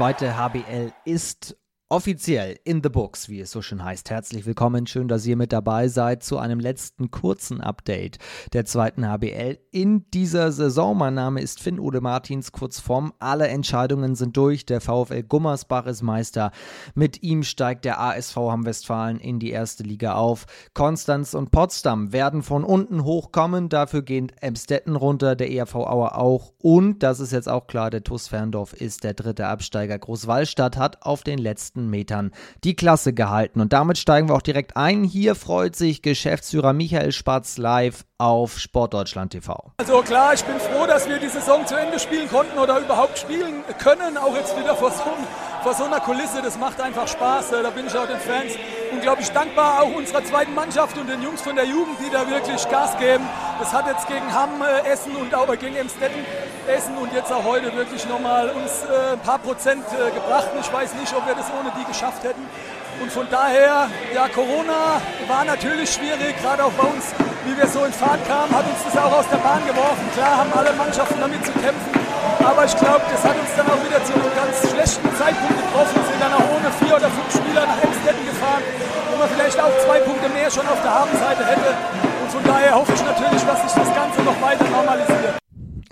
zweite HBL ist offiziell in the books, wie es so schön heißt. Herzlich willkommen, schön, dass ihr mit dabei seid zu einem letzten kurzen Update der zweiten HBL in dieser Saison. Mein Name ist Finn Ude Martins, kurz vorm. Alle Entscheidungen sind durch. Der VfL Gummersbach ist Meister. Mit ihm steigt der ASV Hamm Westfalen in die erste Liga auf. Konstanz und Potsdam werden von unten hochkommen. Dafür gehen Emstetten runter, der ERV Auer auch. Und, das ist jetzt auch klar, der TuS Ferndorf ist der dritte Absteiger. Großwallstadt hat auf den letzten letzten Metern die Klasse gehalten. Und damit steigen wir auch direkt ein. Hier freut sich Geschäftsführer Michael Spatz live auf Sportdeutschland TV. Also klar, ich bin froh, dass wir die Saison zu Ende spielen konnten oder überhaupt spielen können, auch jetzt wieder vor so, vor so einer Kulisse. Das macht einfach Spaß. Da bin ich auch den Fans unglaublich dankbar, auch unserer zweiten Mannschaft und den Jungs von der Jugend, die da wirklich Gas geben. Das hat jetzt gegen Hamm äh, Essen und auch gegen Emstetten Essen und jetzt auch heute wirklich nochmal uns äh, ein paar Prozent äh, gebracht. Ich weiß nicht, ob wir das ohne die geschafft hätten. Und von daher, ja, Corona war natürlich schwierig, gerade auch bei uns, wie wir so in Fahrt kamen, hat uns das auch aus der Bahn geworfen. Klar haben alle Mannschaften damit zu kämpfen, aber ich glaube, das hat uns dann auch wieder zu einem ganz schlechten Zeitpunkt getroffen. Sind dann auch ohne vier oder fünf Spieler nach Emstetten gefahren, wo man vielleicht auch zwei Punkte mehr schon auf der Habenseite hätte. Und von daher hoffe ich natürlich, dass sich das Ganze noch weiter normalisiert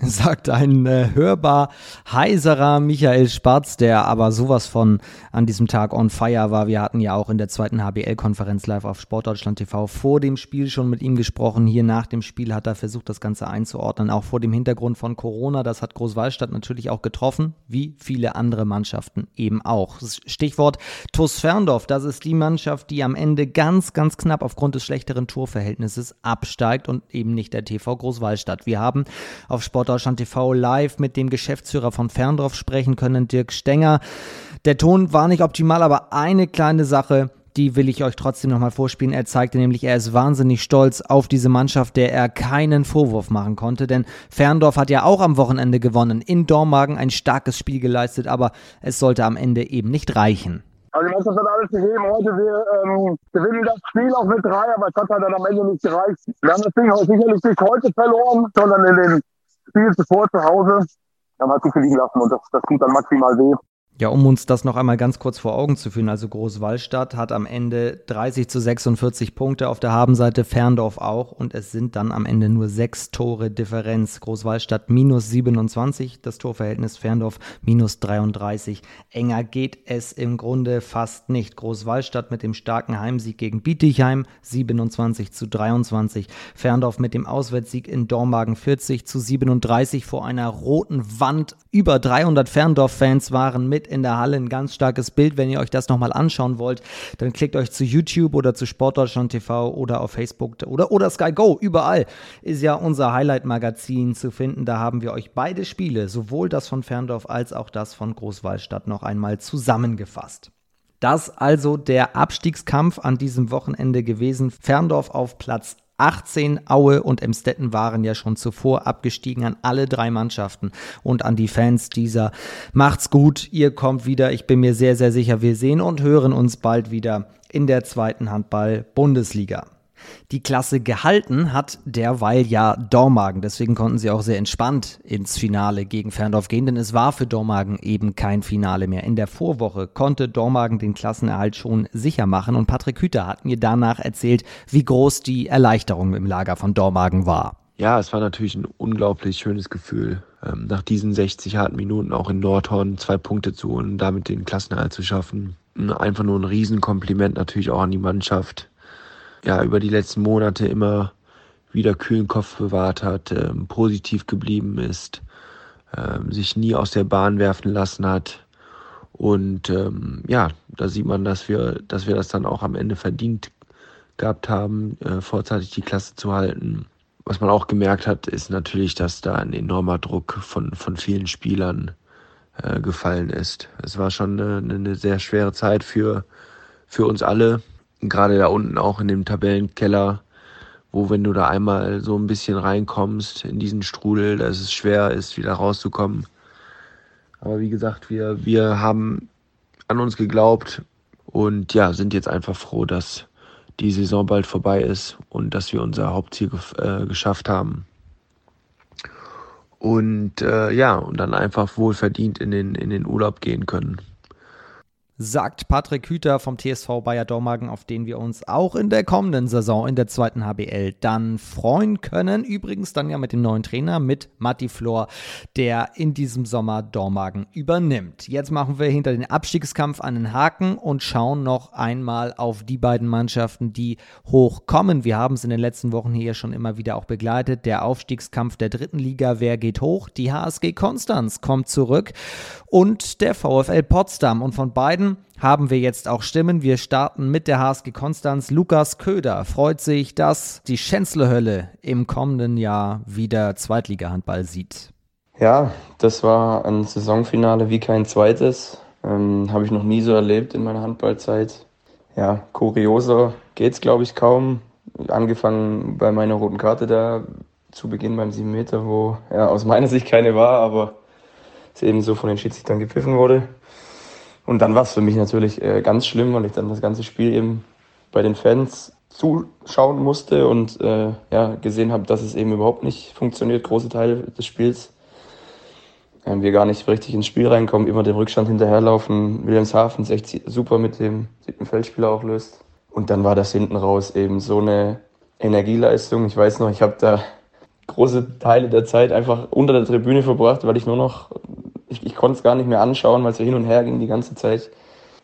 sagt ein äh, hörbar heiserer Michael Spatz, der aber sowas von an diesem Tag on fire war. Wir hatten ja auch in der zweiten HBL-Konferenz live auf Sportdeutschland TV vor dem Spiel schon mit ihm gesprochen. Hier nach dem Spiel hat er versucht, das Ganze einzuordnen, auch vor dem Hintergrund von Corona. Das hat Großwallstadt natürlich auch getroffen, wie viele andere Mannschaften eben auch. Stichwort TuS Ferndorf, das ist die Mannschaft, die am Ende ganz, ganz knapp aufgrund des schlechteren Torverhältnisses absteigt und eben nicht der TV Großwallstadt. Wir haben auf Sport Deutschland TV live mit dem Geschäftsführer von Ferndorf sprechen können, Dirk Stenger. Der Ton war nicht optimal, aber eine kleine Sache, die will ich euch trotzdem nochmal vorspielen. Er zeigte nämlich, er ist wahnsinnig stolz auf diese Mannschaft, der er keinen Vorwurf machen konnte, denn Ferndorf hat ja auch am Wochenende gewonnen, in Dormagen ein starkes Spiel geleistet, aber es sollte am Ende eben nicht reichen. Also die Mannschaft hat alles gegeben. Heute wir ähm, gewinnen das Spiel auch mit drei, aber es hat dann am Ende nicht gereicht. Wir haben das Ding sicherlich nicht heute verloren, sondern in den Spiel zuvor zu Hause, dann hat sich liegen lassen und das, das tut dann maximal weh. Ja, um uns das noch einmal ganz kurz vor Augen zu führen, also Großwallstadt hat am Ende 30 zu 46 Punkte auf der Habenseite, Ferndorf auch und es sind dann am Ende nur sechs Tore Differenz. Großwallstadt minus 27, das Torverhältnis Ferndorf minus 33. Enger geht es im Grunde fast nicht. Großwallstadt mit dem starken Heimsieg gegen Bietigheim 27 zu 23. Ferndorf mit dem Auswärtssieg in Dormagen 40 zu 37 vor einer roten Wand. Über 300 Ferndorf-Fans waren mit in der Halle ein ganz starkes Bild. Wenn ihr euch das nochmal anschauen wollt, dann klickt euch zu YouTube oder zu Sportdeutschland TV oder auf Facebook oder, oder Sky Go. Überall ist ja unser Highlight-Magazin zu finden. Da haben wir euch beide Spiele, sowohl das von Ferndorf als auch das von Großwallstadt, noch einmal zusammengefasst. Das also der Abstiegskampf an diesem Wochenende gewesen. Ferndorf auf Platz 18 Aue und Emstetten waren ja schon zuvor abgestiegen an alle drei Mannschaften und an die Fans dieser. Macht's gut, ihr kommt wieder. Ich bin mir sehr, sehr sicher, wir sehen und hören uns bald wieder in der zweiten Handball-Bundesliga. Die Klasse gehalten hat derweil ja Dormagen. Deswegen konnten sie auch sehr entspannt ins Finale gegen Ferndorf gehen, denn es war für Dormagen eben kein Finale mehr. In der Vorwoche konnte Dormagen den Klassenerhalt schon sicher machen und Patrick Hüter hat mir danach erzählt, wie groß die Erleichterung im Lager von Dormagen war. Ja, es war natürlich ein unglaublich schönes Gefühl, ähm, nach diesen 60 harten Minuten auch in Nordhorn zwei Punkte zu und damit den Klassenerhalt zu schaffen. Einfach nur ein Riesenkompliment natürlich auch an die Mannschaft ja über die letzten Monate immer wieder kühlen Kopf bewahrt hat, ähm, positiv geblieben ist, ähm, sich nie aus der Bahn werfen lassen hat. Und ähm, ja, da sieht man, dass wir, dass wir das dann auch am Ende verdient gehabt haben, äh, vorzeitig die Klasse zu halten. Was man auch gemerkt hat, ist natürlich, dass da ein enormer Druck von, von vielen Spielern äh, gefallen ist. Es war schon eine, eine sehr schwere Zeit für, für uns alle gerade da unten auch in dem Tabellenkeller, wo wenn du da einmal so ein bisschen reinkommst in diesen Strudel, dass es schwer ist, wieder rauszukommen. Aber wie gesagt, wir, wir haben an uns geglaubt und ja, sind jetzt einfach froh, dass die Saison bald vorbei ist und dass wir unser Hauptziel äh, geschafft haben. und äh, ja, und dann einfach wohlverdient in den, in den Urlaub gehen können sagt Patrick Hüter vom TSV Bayer Dormagen, auf den wir uns auch in der kommenden Saison in der zweiten HBL dann freuen können. Übrigens dann ja mit dem neuen Trainer, mit Matti Flor, der in diesem Sommer Dormagen übernimmt. Jetzt machen wir hinter den Abstiegskampf einen Haken und schauen noch einmal auf die beiden Mannschaften, die hochkommen. Wir haben es in den letzten Wochen hier schon immer wieder auch begleitet. Der Aufstiegskampf der dritten Liga, wer geht hoch? Die HSG Konstanz kommt zurück und der VfL Potsdam. Und von beiden haben wir jetzt auch Stimmen. Wir starten mit der HSG Konstanz. Lukas Köder freut sich, dass die Schänzle-Hölle im kommenden Jahr wieder Zweitliga-Handball sieht. Ja, das war ein Saisonfinale wie kein zweites. Ähm, Habe ich noch nie so erlebt in meiner Handballzeit. Ja, kurioser geht's, glaube ich, kaum. Angefangen bei meiner roten Karte da zu Beginn beim 7 Meter, wo ja aus meiner Sicht keine war, aber es eben so von den Schiedsrichtern gepfiffen wurde. Und dann war es für mich natürlich äh, ganz schlimm, weil ich dann das ganze Spiel eben bei den Fans zuschauen musste und äh, ja, gesehen habe, dass es eben überhaupt nicht funktioniert, große Teile des Spiels. Ähm, wir gar nicht richtig ins Spiel reinkommen, immer dem Rückstand hinterherlaufen. Wilhelmshaven es echt super mit dem siebten Feldspieler auch löst. Und dann war das hinten raus eben so eine Energieleistung. Ich weiß noch, ich habe da große Teile der Zeit einfach unter der Tribüne verbracht, weil ich nur noch ich, ich konnte es gar nicht mehr anschauen, weil es so hin und her ging die ganze Zeit,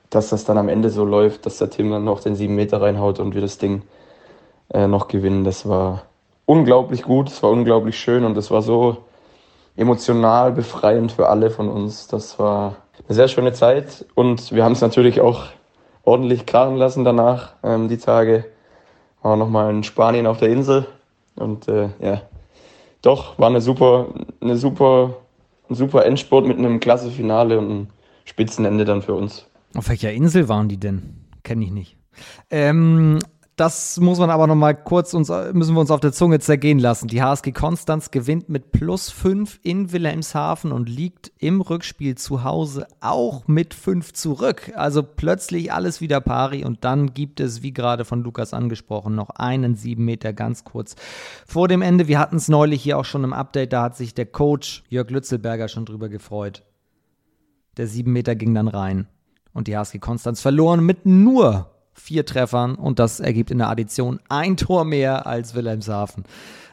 dass das dann am Ende so läuft, dass der Tim dann noch den sieben Meter reinhaut und wir das Ding äh, noch gewinnen. Das war unglaublich gut, es war unglaublich schön und es war so emotional befreiend für alle von uns. Das war eine sehr schöne Zeit und wir haben es natürlich auch ordentlich krachen lassen danach, ähm, die Tage. War nochmal in Spanien auf der Insel und äh, ja, doch, war eine super, eine super super Endspurt mit einem klasse Finale und einem Spitzenende dann für uns. Auf welcher Insel waren die denn? Kenne ich nicht. Ähm, das muss man aber noch mal kurz uns, müssen wir uns auf der Zunge zergehen lassen. Die HSG Konstanz gewinnt mit plus 5 in Wilhelmshaven und liegt im Rückspiel zu Hause auch mit 5 zurück. Also plötzlich alles wieder pari und dann gibt es, wie gerade von Lukas angesprochen, noch einen 7 Meter ganz kurz vor dem Ende. Wir hatten es neulich hier auch schon im Update, da hat sich der Coach Jörg Lützelberger schon drüber gefreut. Der 7 Meter ging dann rein und die HSG Konstanz verloren mit nur vier Treffern und das ergibt in der Addition ein Tor mehr als Wilhelmshaven.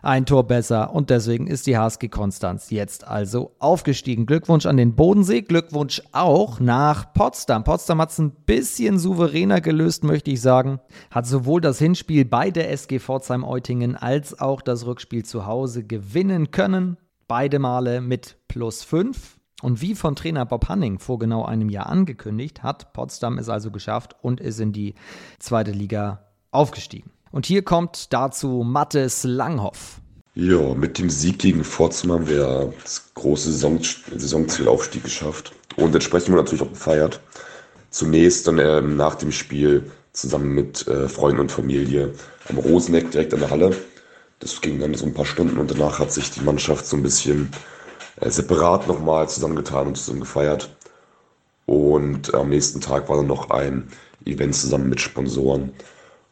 Ein Tor besser und deswegen ist die HSG Konstanz jetzt also aufgestiegen. Glückwunsch an den Bodensee, Glückwunsch auch nach Potsdam. Potsdam hat es ein bisschen souveräner gelöst, möchte ich sagen. Hat sowohl das Hinspiel bei der SG Pforzheim-Eutingen als auch das Rückspiel zu Hause gewinnen können. Beide Male mit plus 5. Und wie von Trainer Bob Hanning vor genau einem Jahr angekündigt, hat Potsdam es also geschafft und ist in die zweite Liga aufgestiegen. Und hier kommt dazu Mattes Langhoff. Ja, mit dem Sieg gegen Pforzheim haben wir das große Saison Saisonzielaufstieg geschafft. Und entsprechend wir natürlich auch gefeiert. Zunächst dann ähm, nach dem Spiel zusammen mit äh, Freunden und Familie am Roseneck direkt an der Halle. Das ging dann so ein paar Stunden und danach hat sich die Mannschaft so ein bisschen separat nochmal zusammengetan und zusammen gefeiert. Und am nächsten Tag war dann noch ein Event zusammen mit Sponsoren,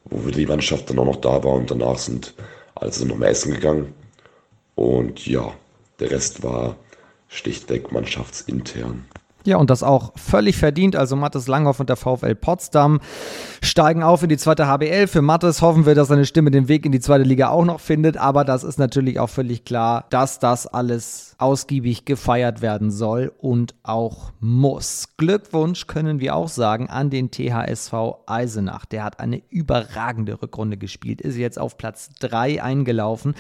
wo die Mannschaft dann auch noch da war und danach sind alle zusammen nochmal essen gegangen. Und ja, der Rest war schlichtweg mannschaftsintern. Ja, und das auch völlig verdient. Also Mattes Langhoff und der VfL Potsdam steigen auf in die zweite HBL. Für Mattes hoffen wir, dass seine Stimme den Weg in die zweite Liga auch noch findet. Aber das ist natürlich auch völlig klar, dass das alles ausgiebig gefeiert werden soll und auch muss. Glückwunsch können wir auch sagen an den THSV Eisenach. Der hat eine überragende Rückrunde gespielt, ist jetzt auf Platz 3 eingelaufen.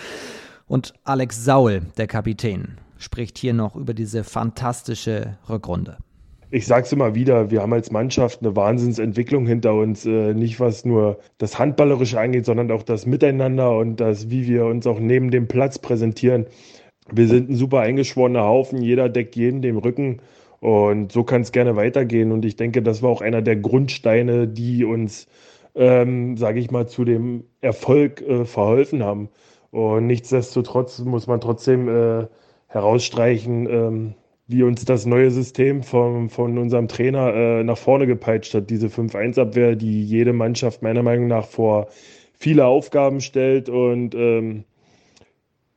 Und Alex Saul, der Kapitän, spricht hier noch über diese fantastische Rückrunde. Ich sage es immer wieder, wir haben als Mannschaft eine Wahnsinnsentwicklung hinter uns. Äh, nicht was nur das Handballerische angeht, sondern auch das Miteinander und das, wie wir uns auch neben dem Platz präsentieren. Wir sind ein super eingeschworener Haufen, jeder deckt jeden dem Rücken und so kann es gerne weitergehen. Und ich denke, das war auch einer der Grundsteine, die uns, ähm, sage ich mal, zu dem Erfolg äh, verholfen haben. Und nichtsdestotrotz muss man trotzdem äh, herausstreichen, ähm, wie uns das neue System vom, von unserem Trainer äh, nach vorne gepeitscht hat. Diese 5-1-Abwehr, die jede Mannschaft meiner Meinung nach vor viele Aufgaben stellt und ähm,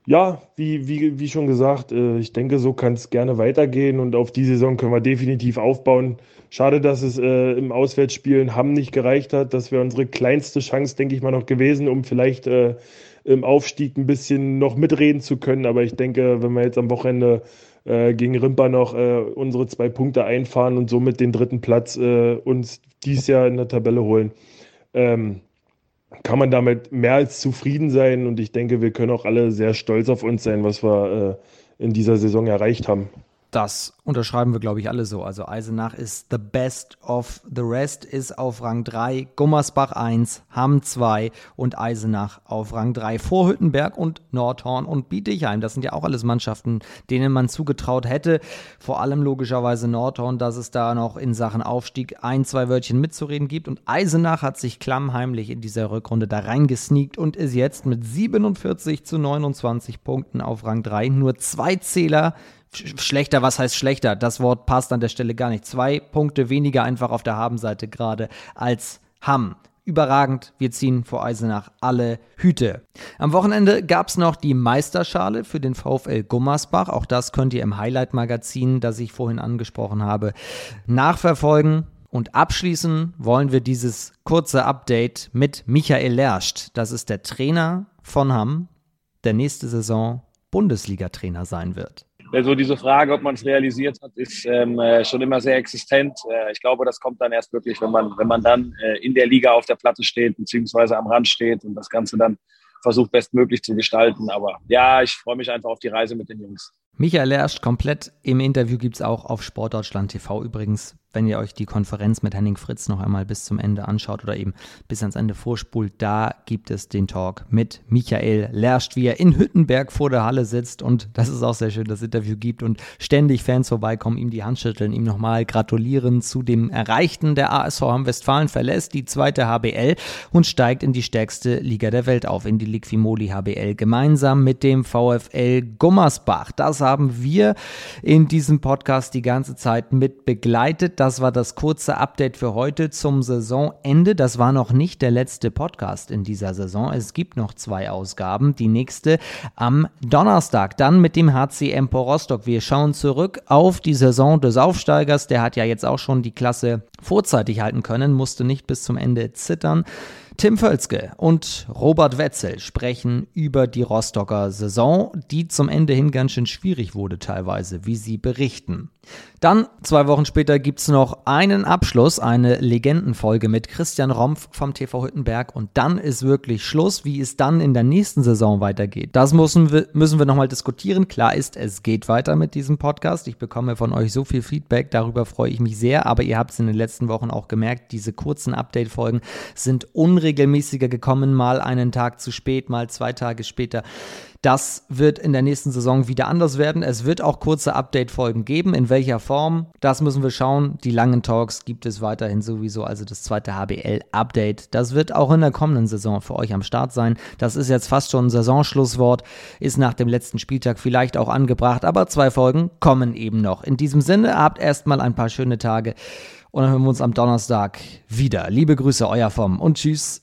Ja, wie, wie, wie schon gesagt, äh, ich denke, so kann es gerne weitergehen und auf die Saison können wir definitiv aufbauen. Schade, dass es äh, im Auswärtsspiel in Hamm nicht gereicht hat. Das wäre unsere kleinste Chance, denke ich mal, noch gewesen, um vielleicht äh, im Aufstieg ein bisschen noch mitreden zu können. Aber ich denke, wenn wir jetzt am Wochenende äh, gegen Rimper noch äh, unsere zwei Punkte einfahren und somit den dritten Platz äh, uns dies Jahr in der Tabelle holen, ähm, kann man damit mehr als zufrieden sein. Und ich denke, wir können auch alle sehr stolz auf uns sein, was wir äh, in dieser Saison erreicht haben. Das unterschreiben wir, glaube ich, alle so. Also Eisenach ist the best of the rest, ist auf Rang 3, Gummersbach 1, Hamm 2 und Eisenach auf Rang 3 vor Hüttenberg und Nordhorn und Bietigheim. Das sind ja auch alles Mannschaften, denen man zugetraut hätte. Vor allem logischerweise Nordhorn, dass es da noch in Sachen Aufstieg ein, zwei Wörtchen mitzureden gibt. Und Eisenach hat sich klammheimlich in dieser Rückrunde da reingesneakt und ist jetzt mit 47 zu 29 Punkten auf Rang 3. Nur zwei Zähler schlechter, was heißt schlechter? Das Wort passt an der Stelle gar nicht. Zwei Punkte weniger einfach auf der Habenseite gerade als Hamm. Überragend, wir ziehen vor Eisenach alle Hüte. Am Wochenende gab es noch die Meisterschale für den VfL Gummersbach. Auch das könnt ihr im Highlight-Magazin, das ich vorhin angesprochen habe, nachverfolgen. Und abschließen wollen wir dieses kurze Update mit Michael Lerst. Das ist der Trainer von Hamm, der nächste Saison Bundesliga-Trainer sein wird so diese Frage, ob man es realisiert hat, ist ähm, äh, schon immer sehr existent. Äh, ich glaube, das kommt dann erst wirklich, wenn man, wenn man dann äh, in der Liga auf der Platte steht, beziehungsweise am Rand steht und das Ganze dann versucht bestmöglich zu gestalten. Aber ja, ich freue mich einfach auf die Reise mit den Jungs. Michael Lersch komplett im Interview gibt es auch auf Sportdeutschland TV übrigens wenn ihr euch die Konferenz mit Henning Fritz noch einmal bis zum Ende anschaut oder eben bis ans Ende vorspult, da gibt es den Talk mit Michael Lerscht, wie er in Hüttenberg vor der Halle sitzt und das ist auch sehr schön, das Interview gibt und ständig Fans vorbeikommen, ihm die Hand schütteln, ihm nochmal gratulieren zu dem Erreichten. Der ASV Hamm-Westfalen verlässt die zweite HBL und steigt in die stärkste Liga der Welt auf, in die Liquimoli HBL, gemeinsam mit dem VfL Gummersbach. Das haben wir in diesem Podcast die ganze Zeit mit begleitet. Das war das kurze Update für heute zum Saisonende. Das war noch nicht der letzte Podcast in dieser Saison. Es gibt noch zwei Ausgaben. Die nächste am Donnerstag, dann mit dem HC Empor Rostock. Wir schauen zurück auf die Saison des Aufsteigers. Der hat ja jetzt auch schon die Klasse vorzeitig halten können, musste nicht bis zum Ende zittern. Tim Völzke und Robert Wetzel sprechen über die Rostocker Saison, die zum Ende hin ganz schön schwierig wurde teilweise, wie sie berichten. Dann, zwei Wochen später, gibt es noch einen Abschluss, eine Legendenfolge mit Christian Rompf vom TV Hüttenberg. Und dann ist wirklich Schluss, wie es dann in der nächsten Saison weitergeht. Das müssen wir, müssen wir nochmal diskutieren. Klar ist, es geht weiter mit diesem Podcast. Ich bekomme von euch so viel Feedback, darüber freue ich mich sehr. Aber ihr habt es in den letzten Wochen auch gemerkt, diese kurzen Update-Folgen sind unregelmäßiger gekommen, mal einen Tag zu spät, mal zwei Tage später. Das wird in der nächsten Saison wieder anders werden. Es wird auch kurze Update-Folgen geben. In welcher Form? Das müssen wir schauen. Die langen Talks gibt es weiterhin sowieso, also das zweite HBL-Update. Das wird auch in der kommenden Saison für euch am Start sein. Das ist jetzt fast schon ein Saisonschlusswort, ist nach dem letzten Spieltag vielleicht auch angebracht, aber zwei Folgen kommen eben noch. In diesem Sinne, habt erstmal ein paar schöne Tage und dann hören wir uns am Donnerstag wieder. Liebe Grüße, euer Vom und tschüss.